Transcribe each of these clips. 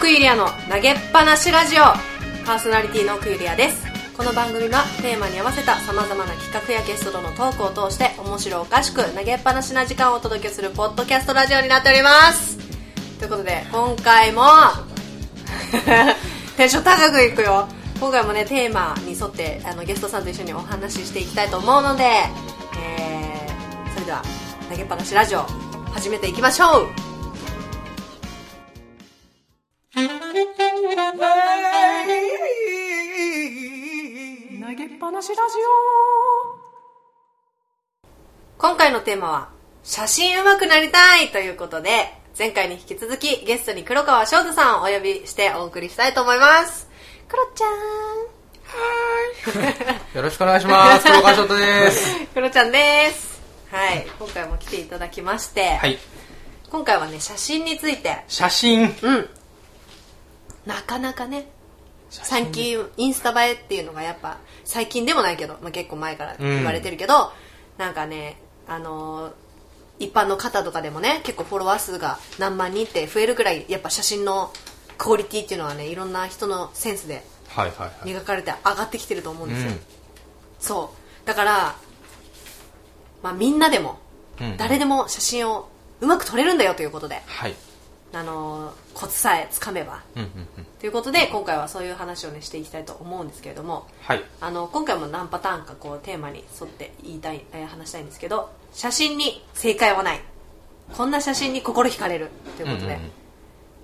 奥ゆりやの投げっぱなしラジオ。パーソナリティの奥ゆりやです。この番組はテーマに合わせたさまざまな企画やゲストとのトークを通して面白おかしく投げっぱなしな時間をお届けするポッドキャストラジオになっております。ということで今回も テンション高くいくよ。今回もねテーマに沿ってあのゲストさんと一緒にお話ししていきたいと思うので、えー、それでは投げっぱなしラジオ始めていきましょう。投げっぱなしラジオ。今回のテーマは写真上手くなりたいということで前回に引き続きゲストに黒川翔太さんをお呼びしてお送りしたいと思います。黒ちゃん。はいよろしくお願いします。黒川翔太です。黒ちゃんです。はい。今回も来ていただきまして、はい。今回はね写真について。写真。うんなかなかね最近インスタ映えっていうのがやっぱ最近でもないけど、まあ、結構前から言われてるけど、なんかねあのー一般の方とかでもね結構フォロワー数が何万人って増えるぐらいやっぱ写真のクオリティっていうのはねいろんな人のセンスで磨かれて上がってきてると思うんですよ、うん。そう。だから、まあ、みんなでもうん。誰でも写真をうまく撮れるんだよということで、はいあのーコツさえつかめば。うんうんうん。ということで今回はそういう話をねしていきたいと思うんですけれども。はい。あの今回も何パターンかこうテーマに沿って言いたい、えー話したいんですけど写真に正解はない。こんな写真に心惹かれる。ということで、うんうんうん。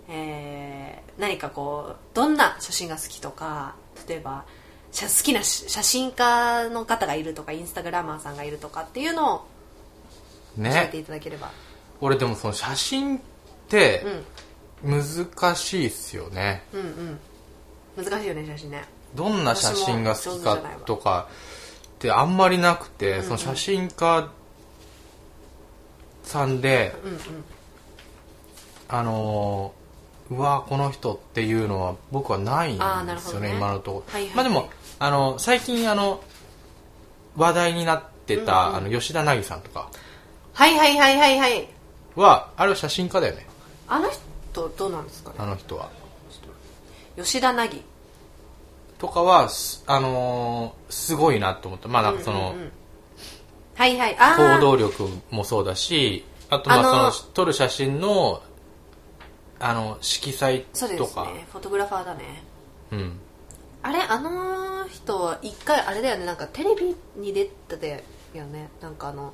えー何かこうどんな写真が好きとか例えば写好きなし写真家の方がいるとかインスタグラマーさんがいるとかっていうのを教えていねただければ、俺でもその写真ってうん。難しいっすよね。うんうん。難しいよね写真ね。どんな写真が好きかとかってあんまりなくて、うんうん。その写真家さんで、うんうん。あのーうわこの人っていうのは僕はないんですよね。今のところ、はいはいはい。まあでもあの最近あの話題になってた、うんうん。あの吉田凪さんとか。はいはいはいはいはい。はあれは写真家だよねあの人どうなんですかね？あの人は。吉田凪。とかはすあのーすごいなと思った。まあなんかその、うんうんうん。はいはい。ああ行動力もそうだしあとまああのその撮る写真のあの色彩そうでとかすね。フォトグラファーだね。うん。あれあの人は一回あれだよね。なんかテレビに出てたよね。なんかあの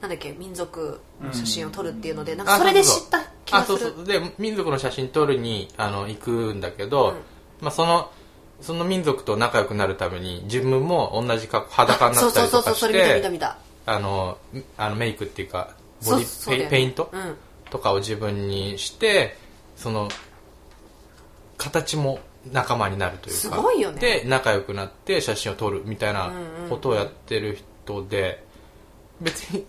なんだっけ民族の写真を撮るっていうので、なんかそれで知った気がする。あそうそう。で民族の写真撮るにあの行くんだけど、うん。まあ、そのその民族と仲良くなるために自分も同じ格好裸になったりとかしてたあのあのメイクっていうかボディペねペイント？うんとかを自分にしてその形も仲間になるというか。すごいよね。で仲良くなって写真を撮るみたいなことをやってる人で別に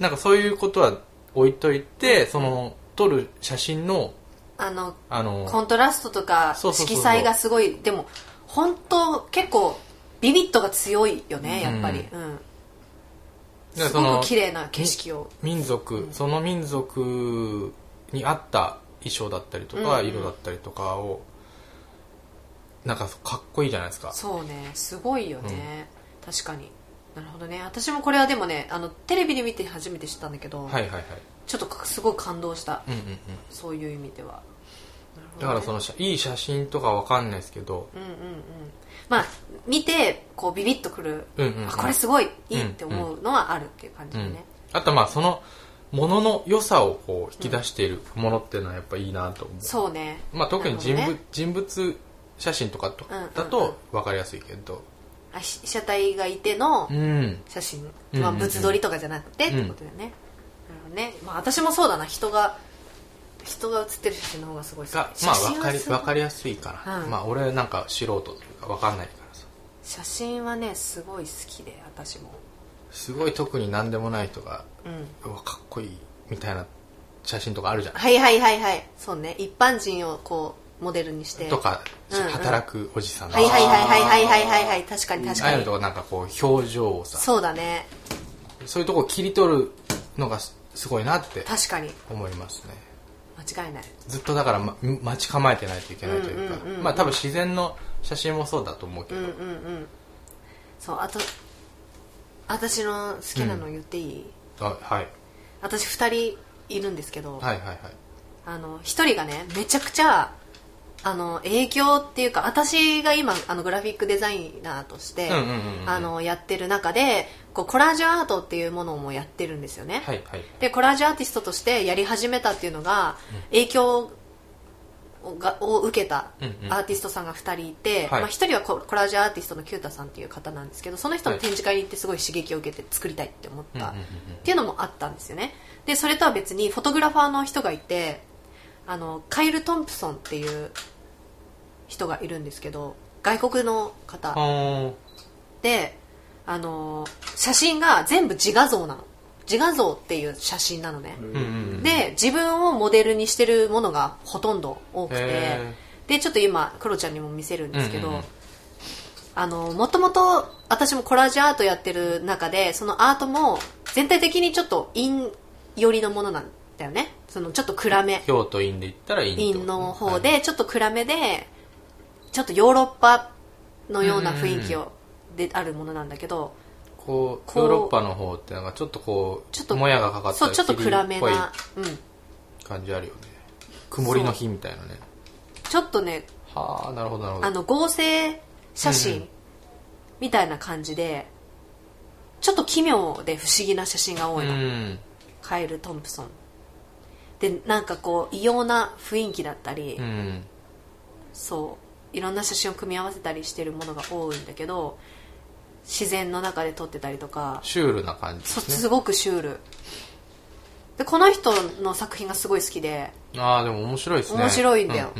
なんかそういうことは置いといてその撮る写真のあのあのコントラストとか色彩がすごいでも本当結構ビビットが強いよねやっぱり、うん。すごく綺麗な景色を。民族、その民族に合った衣装だったりとか、うん。うん色だったりとかをなんかかっこいいじゃないですか。そうねすごいよね、確かになるほどね。私もこれはでもねあのテレビで見て初めて知ったんだけど、はいはいはい。ちょっとかすごい感動した、うんうんうん。そういう意味では。なるほどね。だからその写いい写真とかわかんないですけど、うんうんうん。まあ見てこうビビッとくる、うんうんうん。あこれすごいいいって思うのはあるっていう感じうんでね、あとまあそのものの良さをこう引き出しているものっていうのはやっぱいいなと思う、そうね。まあ、特に人物,、なるほどね。人物写真とかとうんうんうん。だと分かりやすいけど。あ被写体がいてのうん。写真、うんまあ、物撮りとかじゃなくてってことだよね、なるほどね、まあ、私もそうだな。人が人が写ってる写真の方がすごいがまあ分かり分かりやすいかな、うん。まあ俺なんか素人というか分かんないからさ。写真はねすごい好きで私も。すごい特に何でもない人がうん。うわかっこいいみたいな写真とかあるじゃない。はいはいはいはい。そうね。一般人をこうモデルにして。とか、うんうん、働くおじさんはいはいはいはいはいはいはい。確かに確かに。ああいうとなんかこう表情をさ。そうだね。そういうとこ切り取るのがすごいなって確かに。思いますね。間違いない。ずっとだから、ま、待ち構えてないといけないというか、まあ多分自然の写真もそうだと思うけど、うんうんうん、そうあと私の好きなの言っていい、あはい。私2人いるんですけど、はいはいはい、あの1人がねめちゃくちゃあの影響っていうか私が今あのグラフィックデザイナーとしてやってる中でこうコラージュアートっていうものもやってるんですよね、はいはい。でコラージュアーティストとしてやり始めたっていうのが、影響がを受けたアーティストさんが2人いて、はい。まあ、1人はココラージュアーティストのキュータさんっていう方なんですけどその人の展示会に行ってすごい刺激を受けて作りたいって思った、っていうのもあったんですよね。でそれとは別にフォトグラファーの人がいてあのカイル・トンプソンっていう人がいるんですけど外国の方。あであの写真が全部自画像なの。自画像っていう写真なのね、で自分をモデルにしてるものがほとんど多くて。へでちょっと今クロちゃんにも見せるんですけど、うんうんうん。あのもともと私もコラージュアートやってる中でそのアートも全体的にちょっと陰寄りのものなんだよね。そのちょっと暗め。京都院で言ったら院陰の方でちょっと暗めでちょっとヨーロッパのような雰囲気をであるものなんだけどこうヨーロッパの方ってなんかちょっとこうちょっともやがかかったそうちょっと暗めな、うん、感じあるよね。曇りの日みたいなね。ちょっとねはあなるほどなるほど。あの合成写真ん。みたいな感じでちょっと奇妙で不思議な写真が多いの、うん。カイル・トンプソン。でなんかこう異様な雰囲気だったり、うん。そういろんな写真を組み合わせたりしてるものが多いんだけど自然の中で撮ってたりとかシュールな感じですね。そすごくシュール。でこの人の作品がすごい好きでああでも面白いですね。面白いんだよ。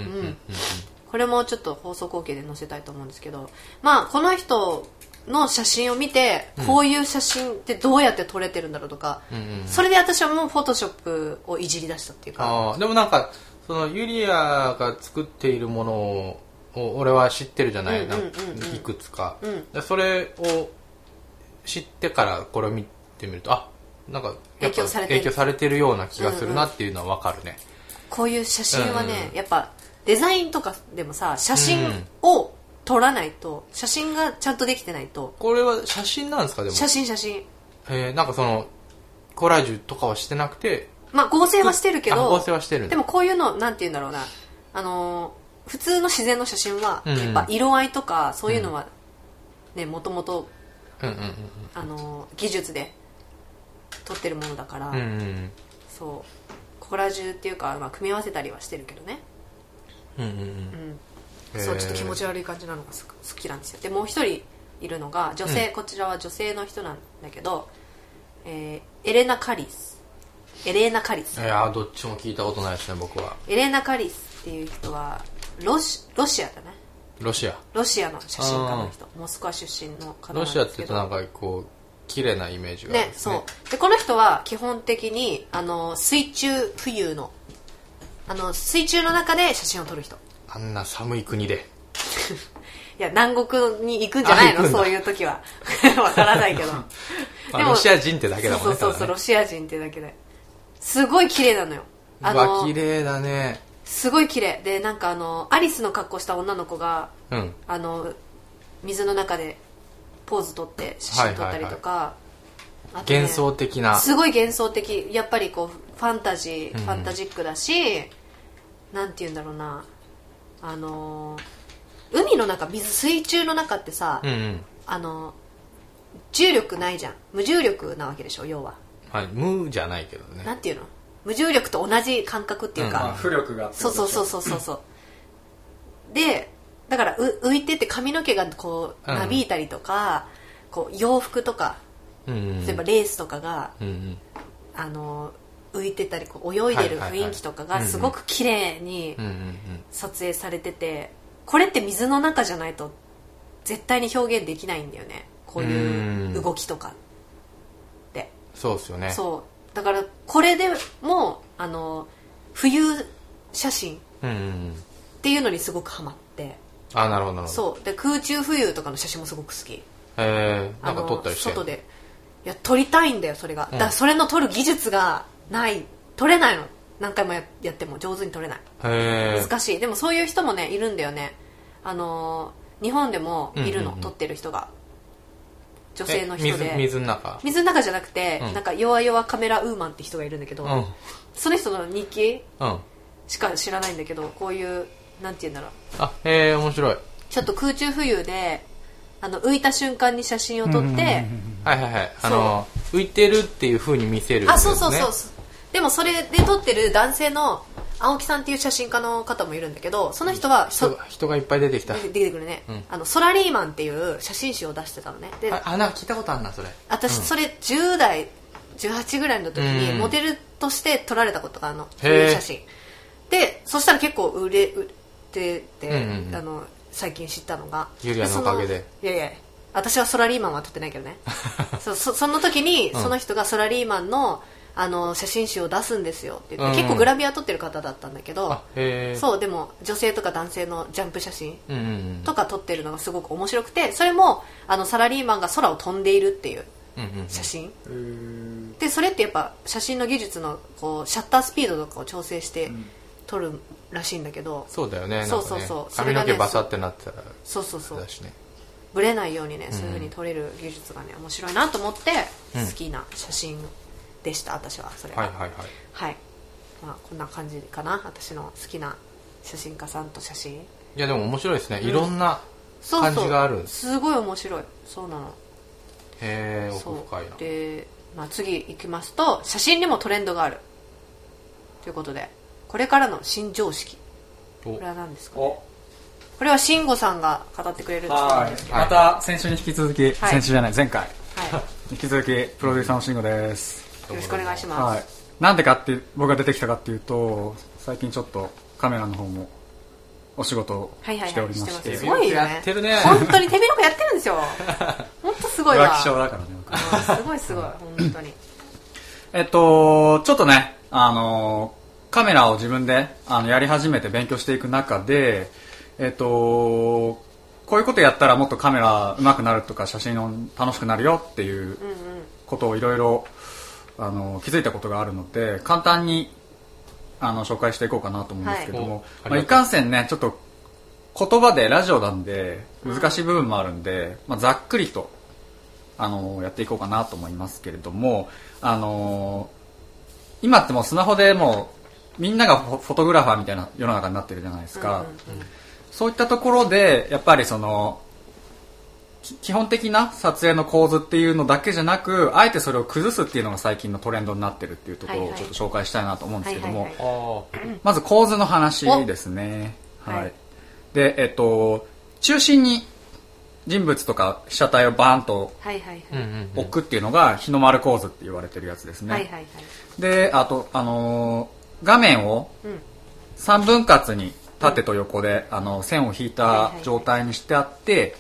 これもちょっと放送後継で載せたいと思うんですけど。まあこの人の写真を見てこういう写真ってどうやって撮れてるんだろうとか、それで私はもうフォトショップをいじり出したっていうか。でもなんかそのユリアが作っているものを俺は知ってるじゃない、うんいくつか、うん。でそれを知ってからこれを見てみるとあなんかやっぱ影響されてる。影響されてるような気がするなっていうのは分かるね、こういう写真はね、うんうん。やっぱデザインとかでもさ写真を撮らないと写真がちゃんとできてないと。これは写真なんですかでも？写真写真。えーなんかそのコラージュとかはしてなくて？まあ合成はしてるけどあ合成はしてるでもこういうのなんて言うんだろうな。あのー普通の自然の写真はうんやっぱ色合いとかそういうのはねもともと技術で撮ってるものだから、うんうんうん。そう。コラージュっていうか、まあ、組み合わせたりはしてるけどね。うんうんうん。うん。そうちょっと気持ち悪い感じなのがす好きなんですよ。でもう一人いるのが女性、うん。こちらは女性の人なんだけど、えーエレナ・カリス。エレーナ・カリス。いやーどっちも聞いたことないですね僕は。エレーナ・カリスっていう人はロシロシアだね。ロシア。ロシアの写真家の人。モスクワ出身の方なんロシアって言うとなんかこう綺麗なイメージがあるんねですそう。でこの人は基本的にあの水中浮遊のあの水中の中で写真を撮る人。あんな寒い国で。いや南国に行くんじゃないの？そういう時は。わからないけど。まあロシア人ってだけだもんねそうそうそう、ね。ロシア人ってだけで。すごい綺麗なのよ。あの綺麗だねすごい綺麗。でなんかあのアリスの格好した女の子がうん。あの水の中でポーズ撮って写真撮ったりとか、あとね幻想的な。すごい幻想的。やっぱりこうファンタジー、うんファンタジックだしなんて言うんだろうな。あのー海の中水水中の中ってさ、うんうん。あの重力ないじゃん。無重力なわけでしょ要は。はい無じゃないけどね。なんていうの？無重力と同じ感覚っていううんか、まあ浮力がそうそうそうそうそうそう。でだからう浮いてって髪の毛がこううん。なびいたりとか、こう洋服とかうんうん。例えばレースとかが、うんうん。あの浮いてたりこう泳いでる雰囲気とかがすごく綺麗に撮影されててこれって水の中じゃないと絶対に表現できないんだよね。こういう動きとかって。そうですよね。そう。だからこれでもあの冬写真っていうのにすごくハマって。あなるほどなるほど。そう。で空中浮遊とかの写真もすごく好き。えー、なんかあの撮ったりして？外で。いや撮りたいんだよそれが、うん。だそれの撮る技術がない。撮れないの。何回もややっても。上手に撮れない。へえ難しい。でもそういう人もねいるんだよね。あのー日本でもいるの、うんうんうん。撮ってる人が女性の人で。水水の中？水の中じゃなくて、うん。なんか弱々カメラウーマンって人がいるんだけど、うん。その人の日記うん。しか知らないんだけどこういうなんて言うんだろう。あへえ面白い。ちょっと空中浮遊であの浮いた瞬間に写真を撮って、はいはいはい。あの浮いてるっていう風に見せるあそうそうそう。でもそれで撮ってる男性の青木さんっていう写真家の方もいるんだけどその人はそ人が人がいっぱい出てきた。出てくるね、うん。あのソラリーマンっていう写真集を出してたのね。でああなんか聞いたことあるなそれ。私それ10代18ぐらいの時にうん。モデルとして撮られたことがあるの、そういう写真。でそしたら結構売れ売れてて、うんうんうん。あの最近知ったのが。ユリアのおかげで。いやいや私はソラリーマンは撮ってないけどね。そうそその時にうん。その人がソラリーマンのあの写真集を出すんですよ。って言って、うん。結構グラビア撮ってる方だったんだけどあへえそうでも女性とか男性のジャンプ写真うんうんうん。とか撮ってるのがすごく面白くてそれもあのサラリーマンが空を飛んでいるっていううんうんうん。写真、でそれってやっぱ写真の技術のこうシャッタースピードとかを調整して撮るらしいんだけど、そうだよねなんかね。そうそうそう。そ髪れがねの毛バサってなってたらそうそうそう。だしね。ブレないようにねそういうふうに撮れる技術がね面白いなと思ってうん。好きな写真でした私はそれは。はいはいはい。はい。まあこんな感じかな私の好きな写真家さんと写真。いやでも面白いですね。いろんなそう感じがある。んですすごい面白い。そうなの。へえそう。奥深いな。で、まあ、次いきますと写真にもトレンドがある。ということでこれからの新常識。お。これは何ですかお。これは慎吾さんが語ってくれるんですはけど。い。また先週に引き続き、はい。先週じゃない前回。は引き続きプロデューサーの慎吾ですろしくお願いします、はい。なんでかって僕が出てきたかっていうと最近ちょっとカメラの方もお仕事をはいはいはいしておりまして,、してますすごいよね。やってるね。本当に手広くやってるんですよ。本当すごいわ。浮気症だからねすごいすごい 本当に。えっとちょっとねあのカメラを自分であのやり始めて勉強していく中でえっとこういうことやったらもっとカメラ上手くなるとか写真を楽しくなるよっていうことをいろいろあの気づいたことがあるので簡単にあの紹介していこうかなと思うんですけども、はいまあ、いかんせんねちょっと言葉でラジオなんで難しい部分もあるんで、まあ、ざっくりとあのやっていこうかなと思いますけれどもあの今ってもうスマホでもうみんながフォトグラファーみたいな世の中になってるじゃないですか、そういったところでやっぱりそのき基本的な撮影の構図っていうのだけじゃなくあえてそれを崩すっていうのが最近のトレンドになってるっていうところをちょっと紹介したいなと思うんですけども、まず構図の話ですね。お。はい、はい。でえっと中心に人物とか被写体をバーンと置くっていうのが日の丸構図って言われてるやつですね、であとあのー画面をうん。3分割に縦と横で、あの線を引いた状態にしてあって、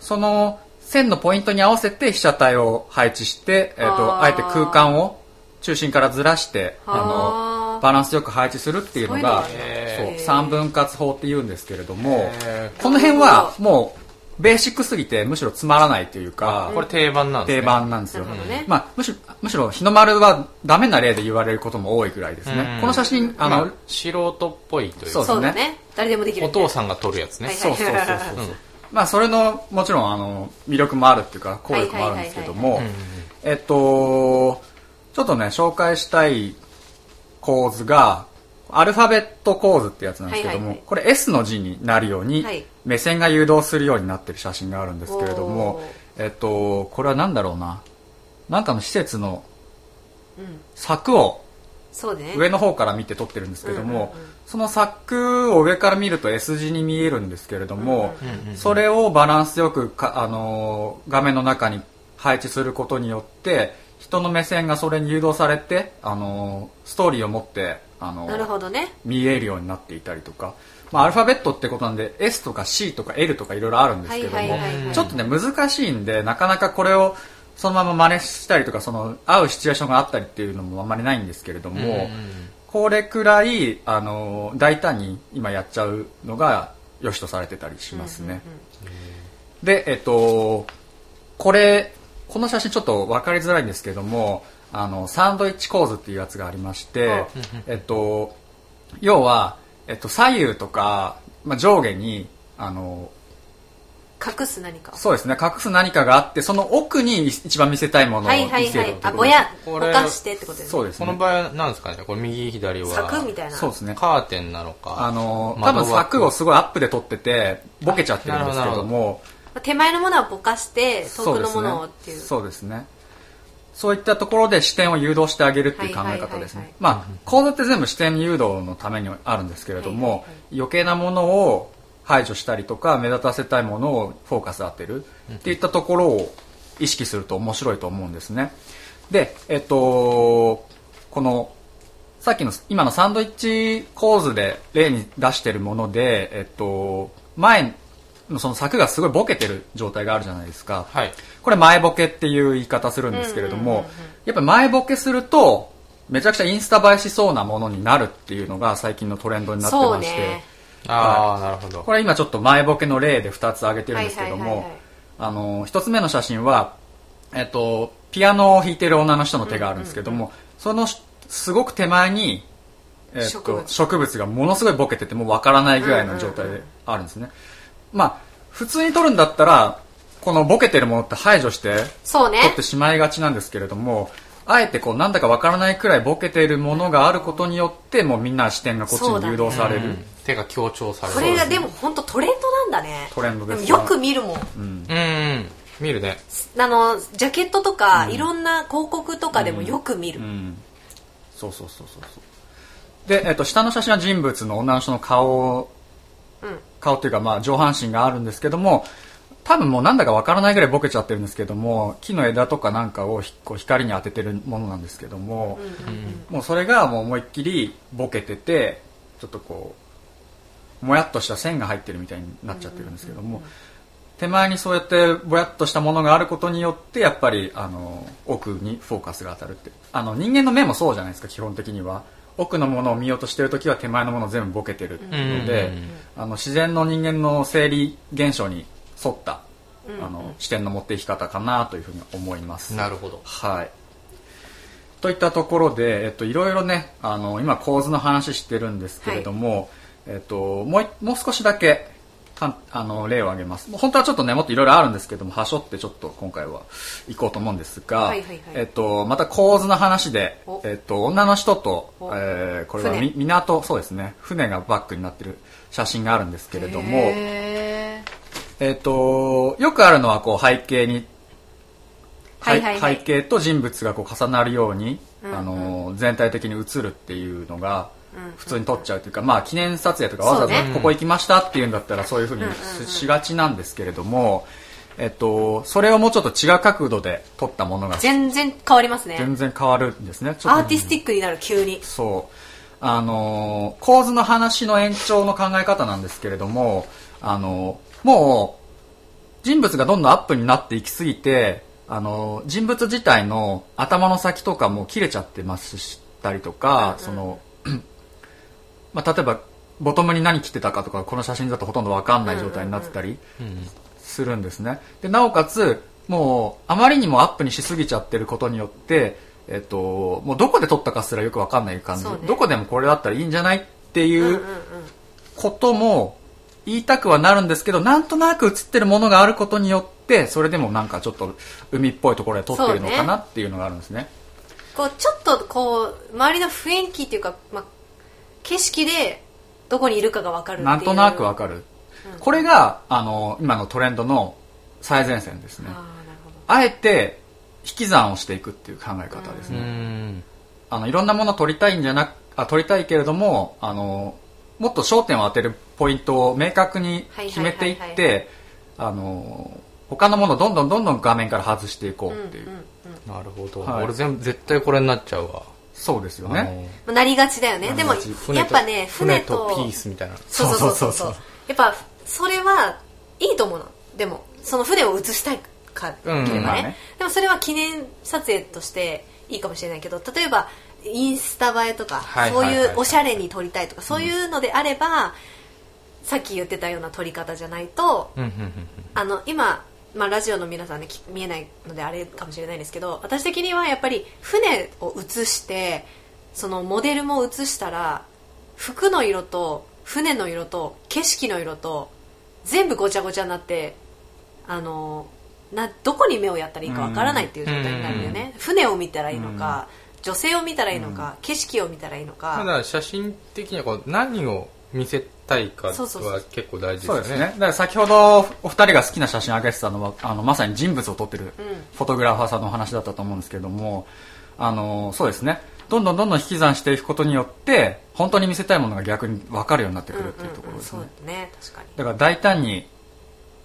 その線のポイントに合わせて被写体を配置して、えっとあえて空間を中心からずらしてあはーのバランスよく配置するっていうのがそういうのへーそう3分割法って言うんですけれどもへこの辺はもうベーシックすぎてむしろつまらないというかこれ定番なんですね。定番なんですよ、ね。まあ、むしろむしろ日の丸はダメな例で言われることも多いぐらいですね、うん。この写真あの、まあ素人っぽいというか。そうそうだね。誰でもできるお父さんが撮るやつね。はいそうそうそうそう。うんまあそれのもちろんあの魅力もあるっていうか効力もあるんですけどもえっとちょっとね紹介したい構図がアルファベット構図ってやつなんですけども、これ S の字になるように、はい。目線が誘導するようになってる写真があるんですけれどもえっとこれは何だろうな。なんかの施設のうん。柵をそうね。上の方から見て撮ってるんですけども、うんうんうん。その柵を上から見ると S 字に見えるんですけれども、うんうんうん。それをバランスよくか、あのー画面の中に配置することによって人の目線がそれに誘導されて、あのーストーリーを持って、あのーなるほどね。見えるようになっていたりとか、まあ、アルファベットってことなんで S とか C とか L とかいろいろあるんですけども、はいはいはいはい。ちょっとね難しいんでなかなかこれをそのまま真似したりとかその合うシチュエーションがあったりっていうのもあんまりないんですけれども、うんうんこれくらいあの大胆に今やっちゃうのが良しとされてたりしますね。でえっとこれこの写真ちょっと分かりづらいんですけどもあのサンドイッチ構図っていうやつがありまして、えっと、要は、えっと、左右とか、まあ、上下にあの隠す何かを。そうですね。隠す何かがあってその奥に一番見せたいものをはいはい見せるはいあぼことです。やぼこれかしてってことですね。そうですね。この場合は何ですかね？これ右左は柵みたいな。そうですね。カーテンなのかあの多分柵をすごいアップで撮っててボケちゃってるんですけどども手前のものはぼかして遠くのものをっていう。そうですね。そういったところで視点を誘導してあげるっていう考え方ですはいはいはいはい。ねまあ構図って全部視点誘導のためにあるんですけれども、はいはいは余計なものを排除したりとか目立たせたいものをフォーカス当てるっていったところを意識すると面白いと思うんですね。でえっとこのさっきの今のサンドイッチ構図で例に出してるもので、えっと、前のその柵がすごいボケてる状態があるじゃないですか。はい。これ前ボケっていう言い方するんですけれども、うんうんうんうん。やっぱり前ボケするとめちゃくちゃインスタ映えしそうなものになるっていうのが最近のトレンドになってまして、ねああなるほど。これ今ちょっと前ボケの例で2つ挙げてるんですけども、あの、1つ目の写真は、えっと、ピアノを弾いてる女の人の手があるんですけども、そのすごく手前に、えっと、植物。植物がものすごいボケててもうわからないぐらいの状態であるんですね。まあ、普通に撮るんだったら、このボケてるものって排除してそうね。撮ってしまいがちなんですけれども、あえてこうなんだかわからないくらいボケているものがあることによってもうみんな視点がこっちに誘導される、うん手が強調される。これがでも本当トレンドなんだね。トレンドですよく見るもん。うん。うん見るね。あのジャケットとか、いろんな広告とかでもよく見る、うん。そうそうそうそうそう。で、えっと、下の写真は人物の女の人の顔うん。顔っていうかまあ上半身があるんですけども多分もうなんだかわからないぐらいボケちゃってるんですけども木の枝とかなんかをひこう光に当ててるものなんですけども、もうそれがもう思いっきりボケててちょっとこうもやっとした線が入ってるみたいになっちゃってるんですけども、手前にそうやってぼやっとしたものがあることによってやっぱりあの奥にフォーカスが当たるって。あの人間の目もそうじゃないですか基本的には。奥のものを見ようとしてる時は手前のものを全部ボケてるので、あの自然の人間の生理現象に沿った、あの視点の持っていき方かなというふうに思います。なるほど。はい。といったところで、えっと、いろいろね、あの、今構図の話してるんですけれども、えっと、もうい、もう少しだけ、かんあの、例を挙げます。本当はちょっとね、もっといろいろあるんですけども、はしょってちょっと今回は行こうと思うんですが、はいはいはい。えっと、また構図の話でお、えっと、女の人とお、えーこれは港、そうですね、船がバックになってる写真があるんですけれども、へえっと、よくあるのは、こう、背景にはいはいはい。背景と人物がこう重なるように、うんうん。あの全体的に映るっていうのがうん普通に撮っちゃうというか、まあ記念撮影とかわざわざここ行きましたっていうんだったらそういうふうにうんうんうん。ししがちなんですけれども、えっと、それをもうちょっと違う角度で撮ったものがー全然変わりますね。全然変わるんですね。アーティスティックになる急に。そう。あのー構図の話の延長の考え方なんですけれども、あのーもう、人物がどんどんアップになっていきすぎて、あのー人物自体の頭の先とかも切れちゃってますしたりとか、その、まあ、例えば、ボトムに何着てたかとか、この写真だとほとんどわかんない状態になってたりするんですね。で、なおかつ、もう、あまりにもアップにしすぎちゃってることによって、えっと、もうどこで撮ったかすらよくわかんない感じ、ね。どこでもこれだったらいいんじゃないっていうことも言いたくはなるんですけど、なんとなく映ってるものがあることによって、それでもなんかちょっと海っぽいところで撮ってるのかなっていうのがあるんですね。こうちょっとこう周りの雰囲気っていうか、まあ、景色でどこにいるかが分かるなんとなくわかる。これが、あの、今のトレンドの最前線ですね。あ。えて引き算をしていくっていう考え方ですうね。ん。あのいろんなものを取りたいんじゃなあ取りたいけれどもあのもっと焦点を当てるポイントを明確に決めていってあの他のものをどんどんどんどん画面から外していこうっていう、うんうんなるほど、はい。俺全部絶対これになっちゃうわそうですよね。まあなりがちだよね。でもやっぱね船とピースみたいな。そうそうそうそう。そうそうやっぱそれはいいと思うの。でもその船を映したいかければね,、うんまあね。でもそれは記念撮影としていいかもしれないけど例えばインスタ映えとか、そうはいはいはい。はいいうおしゃれに撮りたいとかそういうのであれば、さっき言ってたような撮り方じゃないとうんうんうん。あの今まあ、ラジオの皆さんねき見えないのであれかもしれないんですけど私的にはやっぱり船を写してそのモデルも写したら服の色と船の色と景色の色と全部ごちゃごちゃになってあのなどこに目をやったらいいかわからないっていう状態になるんだよね、船を見たらいいのか、女性を見たらいいのか、景色を見たらいいのか、ただ写真的にはこう何を見せたいかはそうそうそう結構大事ですよねそうですね。だから先ほどお二人が好きな写真上げてたのは、あの、まさに人物を撮ってるフォトグラファーさんのお話だったと思うんですけども、あの、そうですね。どんどんどんどん引き算していくことによって、本当に見せたいものが逆に分かるようになってくるっていうところですね。そうだね確かにだから大胆に、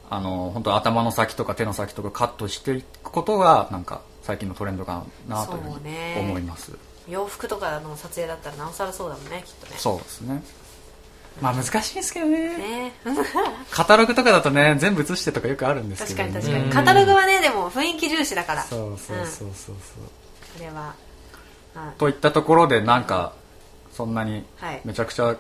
あの、本当頭の先とか手の先とかカットしていくことが、なんか最近のトレンドかなといううに思います。洋服とかの撮影だったらなおさらそうだもんねきっとねそうですね。まあ難しいですけどね。ね。カタログとかだとね、全部写してとかよくあるんですけ確ど、ね。かに確かに。カタログはねでも雰囲気重視だから。そうそううんそうそう。そう。それは。あといったところでなんかそんなにはい。めちゃくちゃ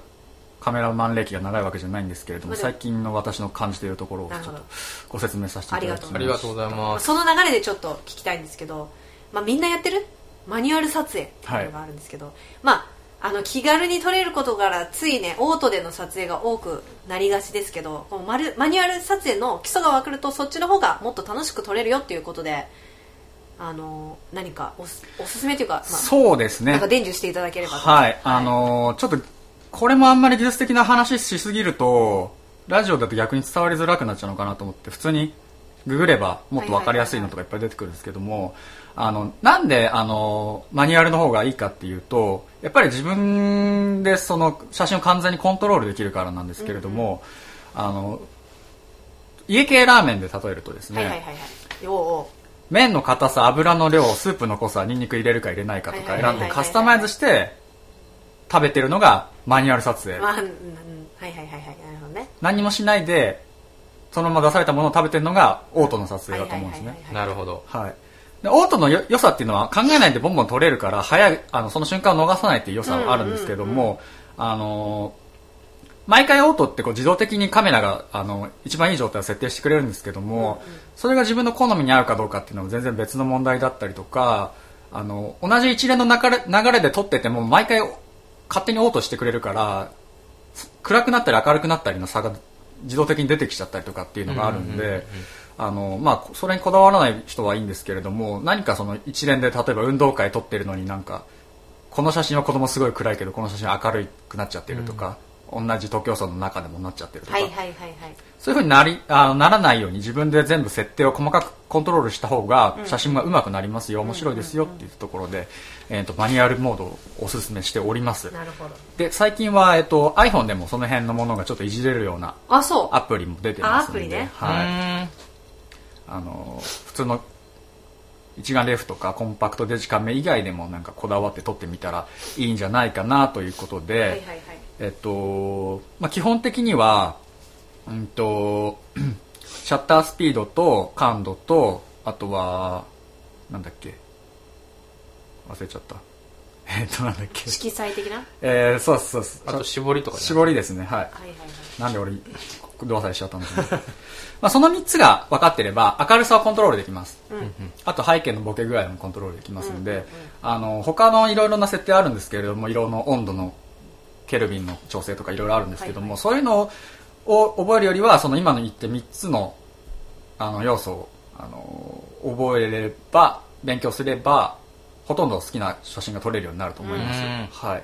カメラマン歴が長いわけじゃないんですけれどもまあでも最近の私の感じているところをちょっとご説明させていただきます。あありがとうございます。その流れでちょっと聞きたいんですけど、まあ、みんなやってる？マニュアル撮影っていうのがあるんですけど、まああの気軽に撮れることからついねオートでの撮影が多くなりがちですけどこのマルマニュアル撮影の基礎が分かるとそっちの方がもっと楽しく撮れるよっていうことであの何かおすおすすめというか、まあ、そうですね。なんか伝授していただければと。はい、あのーちょっとこれもあんまり技術的な話しすぎるとラジオだと逆に伝わりづらくなっちゃうのかなと思って普通にググればもっと分かりやすいのとかいっぱい出てくるんですけどもあのなんであのマニュアルの方がいいかっていうとやっぱり自分でその写真を完全にコントロールできるからなんですけれども、あの家系ラーメンで例えるとですね、はいはいはいはい。麺の硬さ油の量スープの濃さニンニク入れるか入れないかとか選んでカスタマイズして食べてるのがマニュアル撮影。うまあうんうんはいはいはいはい。なるほどね。何にもしないでそのまま出されたものを食べてるのがオートの撮影だと思うんですね。なるほど。はいでオートのよ良さっていうのは考えないでボンボン撮れるから早いあのその瞬間を逃さないっていう良さはあるんですけども、あの毎回オートってこう自動的にカメラがあの一番いい状態を設定してくれるんですけども、それが自分の好みに合うかどうかっていうのは全然別の問題だったりとかあの同じ一連の流れ流れで撮ってても毎回勝手にオートしてくれるから暗くなったり明るくなったりの差が自動的に出てきちゃったりとかっていうのがあるんで、あのまあ、それにこだわらない人はいいんですけれども何かその一連で例えば運動会撮ってるのになんかこの写真は子供すごい暗いけどこの写真は明るくなっちゃってるとか、同じ東京村の中でもなっちゃってるとか、はいはいはいはい。そういうふうになりあのならないように自分で全部設定を細かくコントロールした方が写真が上手くなりますよ、面白いですよっていうところで、えー、とマニュアルモードをおすすめしております。なるほど。で最近は、えー、と iPhone でもその辺のものがちょっといじれるようなアプリも出てますのであアプリね。はい、あの普通の一眼レフとかコンパクトデジカメ以外でもなんかこだわって撮ってみたらいいんじゃないかなということで、はいはいはい。えっとまあ、基本的には、うんと、シャッタースピードと感度とあとはなんだっけ忘れちゃった。えっとなんだっけ。色彩的な？はえー、そうそうそうあと絞りとかね絞りですねはい。いはいはい。なんで俺ど忘れしちゃったんですね。まあその3つが分かってれば明るさをコントロールできます、あと背景のボケ具合もコントロールできますので、あの他のいろいろな設定あるんですけれども色の温度のケルビンの調整とかいろいろあるんですけども、はいはい。そういうのを覚えるよりはその今の言って3つのあの要素をあの覚えれば勉強すればほとんど好きな写真が撮れるようになると思います、うん。はい。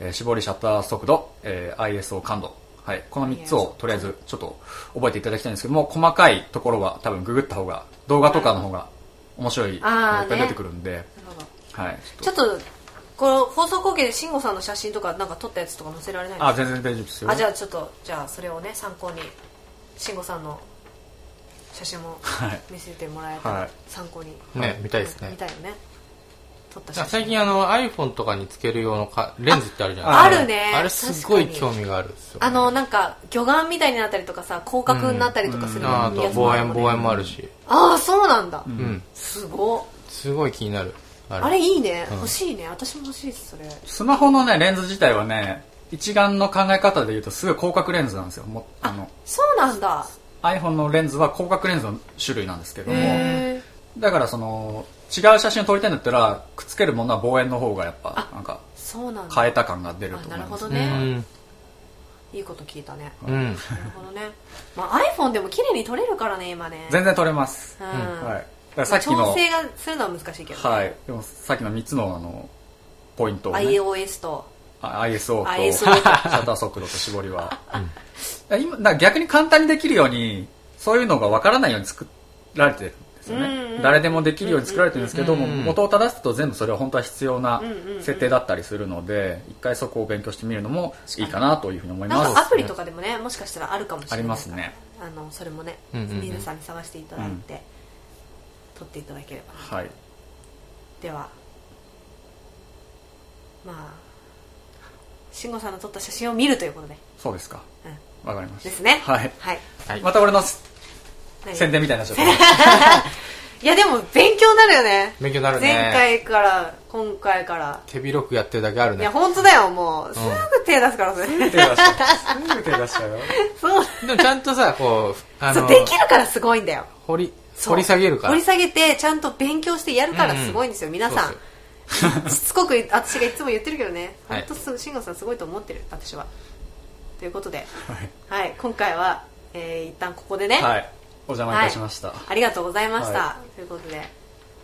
えー絞りシャッター速度、えー ISO 感度、はい、この3つをとりあえずちょっと覚えていただきたいんですけども細かいところは多分ググった方が動画とかの方が面白いのがいっぱい出てくるんで、なるほど。はい、ちょっと。この放送後継で慎吾さんの写真とかなんか撮ったやつとか載せられないあ全然大丈夫ですよ。あじゃあちょっとじゃあそれをね参考に慎吾さんの写真もはい。見せてもらえたらはい。参考に、ね見たいですね。見たいよね撮った写真。最近あの iPhone とかにつける用のかレンズってあるじゃない。ですかあるね。あれすごい興味があるんですよあのなんか魚眼みたいになったりとかさ広角になったりとかするああと望遠望遠もあるし。しああそうなんだ、うん。すごっ。すごい気になる。あれ。あれいいね、うん。欲しいね。私も欲しいですそれ。スマホのねレンズ自体はね一眼の考え方で言うとすごい広角レンズなんですよ。もあのそうなんだ。iPhone のレンズは広角レンズの種類なんですけども。へだからその違う写真を撮りたいんだったらくっつけるものは望遠の方がやっぱなんかそうなんだ。変えた感が出るとあ思ます。ないるほどね、うん。いいこと聞いたね。うん。なるほどね、まあ、iPhone でも綺麗に撮れるからね今ね。全然撮れます、うん。はい、だからさっきの調整がするのは難しいけど、ね。はい。でもさっきの3つのあのポイントを、ね、iOS と。あ ISO と。ISO と。シャッター速度と絞りは、今だから逆に簡単にできるようにそういうのがわからないように作られてる。んですよね、うんうん。誰でもできるように作られてるんですけども、うんうん。元を正すと全部それは本当は必要なうんうんうん。設定だったりするので一回そこを勉強してみるのもいいかなというふうに思います。アプリとかでもねもしかしたらあるかもしれないありますね。あのそれもね、うんうんうん。皆さんに探していただいて、撮っていただければ。なはい。ではまあ慎吾さんの撮った写真を見るということで、そうですか。うん、わかりました。ですね。はい。はい。はい。また俺の何宣伝みたいになっちゃった。いやでも勉強になるよね。勉強になるね。前回から今回から。手広くやってるだけあるね。いや本当だよもう。すぐ手出すからそれ、手出しちゃうすぐ手出しちゃうよ。そう。でもちゃんとさこうあそうできるからすごいんだよ。掘り掘り下げるから。掘り下げてちゃんと勉強してやるからすごいんですよ、皆さん。そうしつこく私がいつも言ってるけどね。はい。本当す慎吾さんすごいと思ってる私は。ということで、はい。はい、今回は、えー一旦ここでね、はいお邪魔いたしました、ありがとうございました、はということで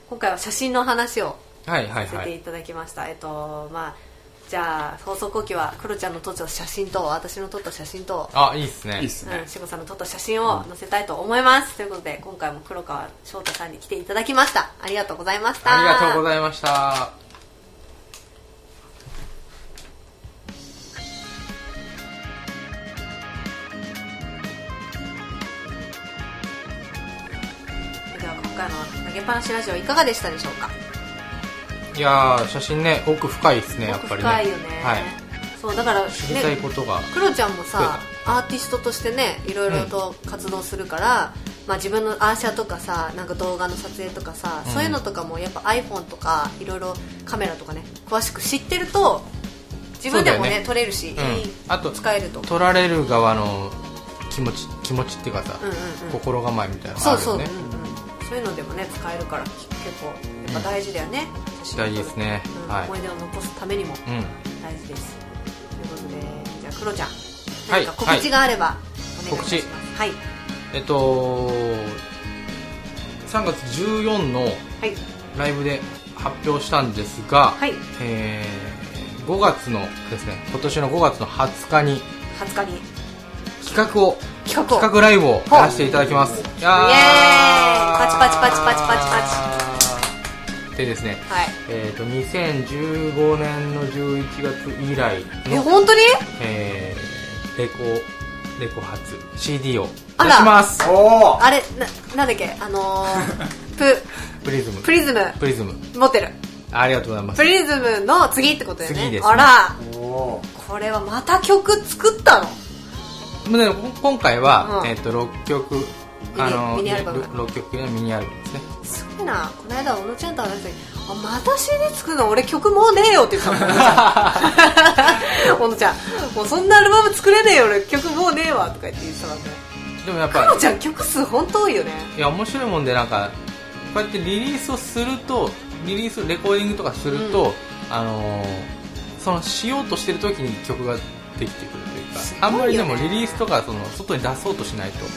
今回は写真の話をはいはいはい。させていただきました、えっとまあじゃあ放送後期はクロちゃんの撮った写真と私の撮った写真とあいいっすね。いいっすね。うん、慎吾さんの撮った写真を載せたいと思います、ということで今回も黒川翔太さんに来ていただきました。ありがとうございました。ありがとうごいざいましたでは今回の投げっぱなしラジオいかがでしたでしょうか？いやー写真ね奥深いですねやっぱりね。奥深いよね、はい。そうだからね知りたいことが、クロちゃんもさアーティストとしてねいろいろと活動するから、まあ、自分のアーシャとかさなんか動画の撮影とかさ、うん。そういうのとかもやっぱ iPhone とかいろいろカメラとかね詳しく知ってると自分でもねね。撮れるし、うん。あと使えると。撮られる側の気持ち気持ちっていうかさ、うんうんうん。心構えみたいなのがそうそう、あるよねうんうん、そういうのでもね使えるから結構やっぱ大事だよね、写真を撮る大事ですね。はいうん。思い出を残すためにもうん。大事です。ということでじゃあクロちゃん。はい。何か告知があればお願いします。はい。えっと3月14のはい。ライブで発表したんですが、はい。えー5月のですね今年の5月の20日に20日に企画を企画を。企画ライブをやらせていただきます。イエーイ。パチパチパチパチパチパチ。でですねはい。えー、と2015年の11月以来の、え本当に？えー、レコレコ発 CD を出します。おおあれななんだっけ？あのー、ププリズム。プリズム。プリズム。持ってる。ありがとうございます。プリズムの次ってことだよね。次ですね。あら。おこれはまた曲作ったの？で今回は、うん。えー、と6曲ミニミニアルバム。6曲のミニアルバムですね。すごいな。この間小野ちゃんと話した時あまた CD 作るの？俺曲もうねえよって言ってたもん。小野ちゃんもうそんなアルバム作れねえよ俺曲もうねえわとか言って言ってたからね。でもやっぱクロちゃん曲数本当多いよね。いや面白いもんでなんかこうやってリリースをするとリリースレコーディングとかすると、あのーそのしようとしてる時に曲ができてくるというか。あんまりでもリリースとかその外に出そうとしないと。うん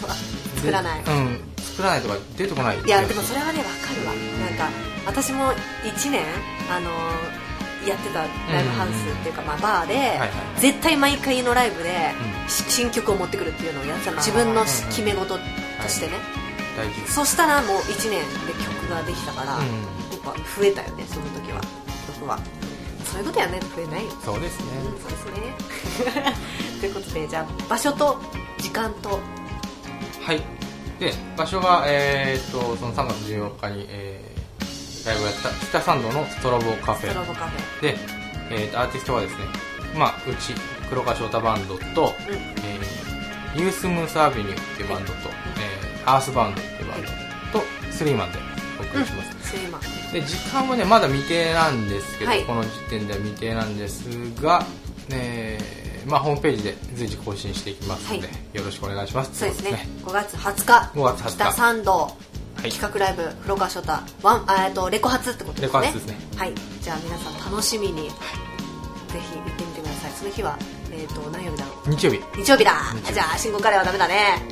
そうあ作らない。でうん作らないとか出てこない。いやでもそれはね分かるわ。なんか私も1年あのーやってたライブハウスっていうか、まあ、バーで、いはい。絶対毎回のライブで、うし新曲を持ってくるっていうのをやってたの。自分の決め事としてね、大事。ですそしたらもう1年で曲ができたから、うん。やっぱ増えたよねその時は。曲はそういうことやね増えないよそうですね、うんそうですね。ということでじゃあ場所と時間と。はい。で場所がえー、っとその3月14日に、えーライブをやった北参道のストロボカフェ。ストロボカフェ。で、えー、とアーティストはですねまあうち黒川翔太バンドと、うん。えーユースムースアビニューっていうバンドと、えーアースバウンドっていうバンドとスリーマンでお送りします、すいませんで時間はねまだ未定なんですけど、はい。この時点では未定なんですが、えーまあ、ホームページで随時更新していきますので、はい。よろしくお願いします。そうですね。とい5月20日5月20日。北参道はい。企画ライブ黒川翔太ワンあえっとレコ発ってことですね。レコ発ですね。はい。じゃあ皆さん楽しみに、ぜひ行ってみてください。その日はえっ、と何曜日だ？ろう日。曜日日曜日。だじゃあ信号カレーはダメだね。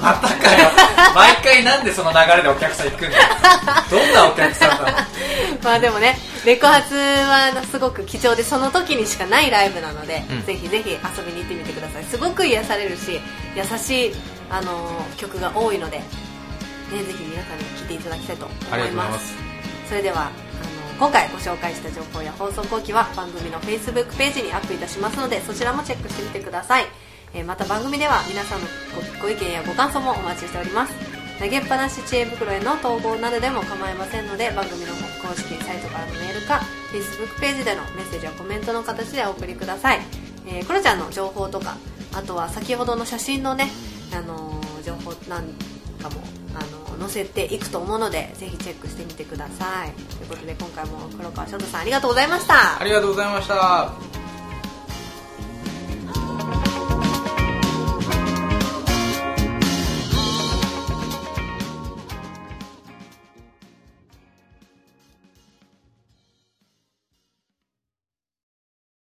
またかよ。毎回なんでその流れでお客さん行くんだよ。どんなお客さんなの？まあでもねレコ発はすごく貴重でその時にしかないライブなので、うん。ぜひぜひ遊びに行ってみてください。すごく癒されるし優しい、あのー曲が多いので、ね、ぜひ皆さんに聴いていただきたいと思います。それでは今回ご紹介した情報や放送後期は番組の Facebook ページにアップいたしますのでそちらもチェックしてみてください、えまた番組では皆さんのごご意見やご感想もお待ちしております。投げっぱなし知恵袋への投稿などでも構いませんので番組の公式サイトからのメールか Facebook ページでのメッセージやコメントの形でお送りください、えー、クロちゃんの情報とかあとは先ほどの写真のね、あのー情報なんかも、載せていくと思うのでぜひチェックしてみてください。ということで今回も黒川翔太さんありがとうございました。ありがとうございました。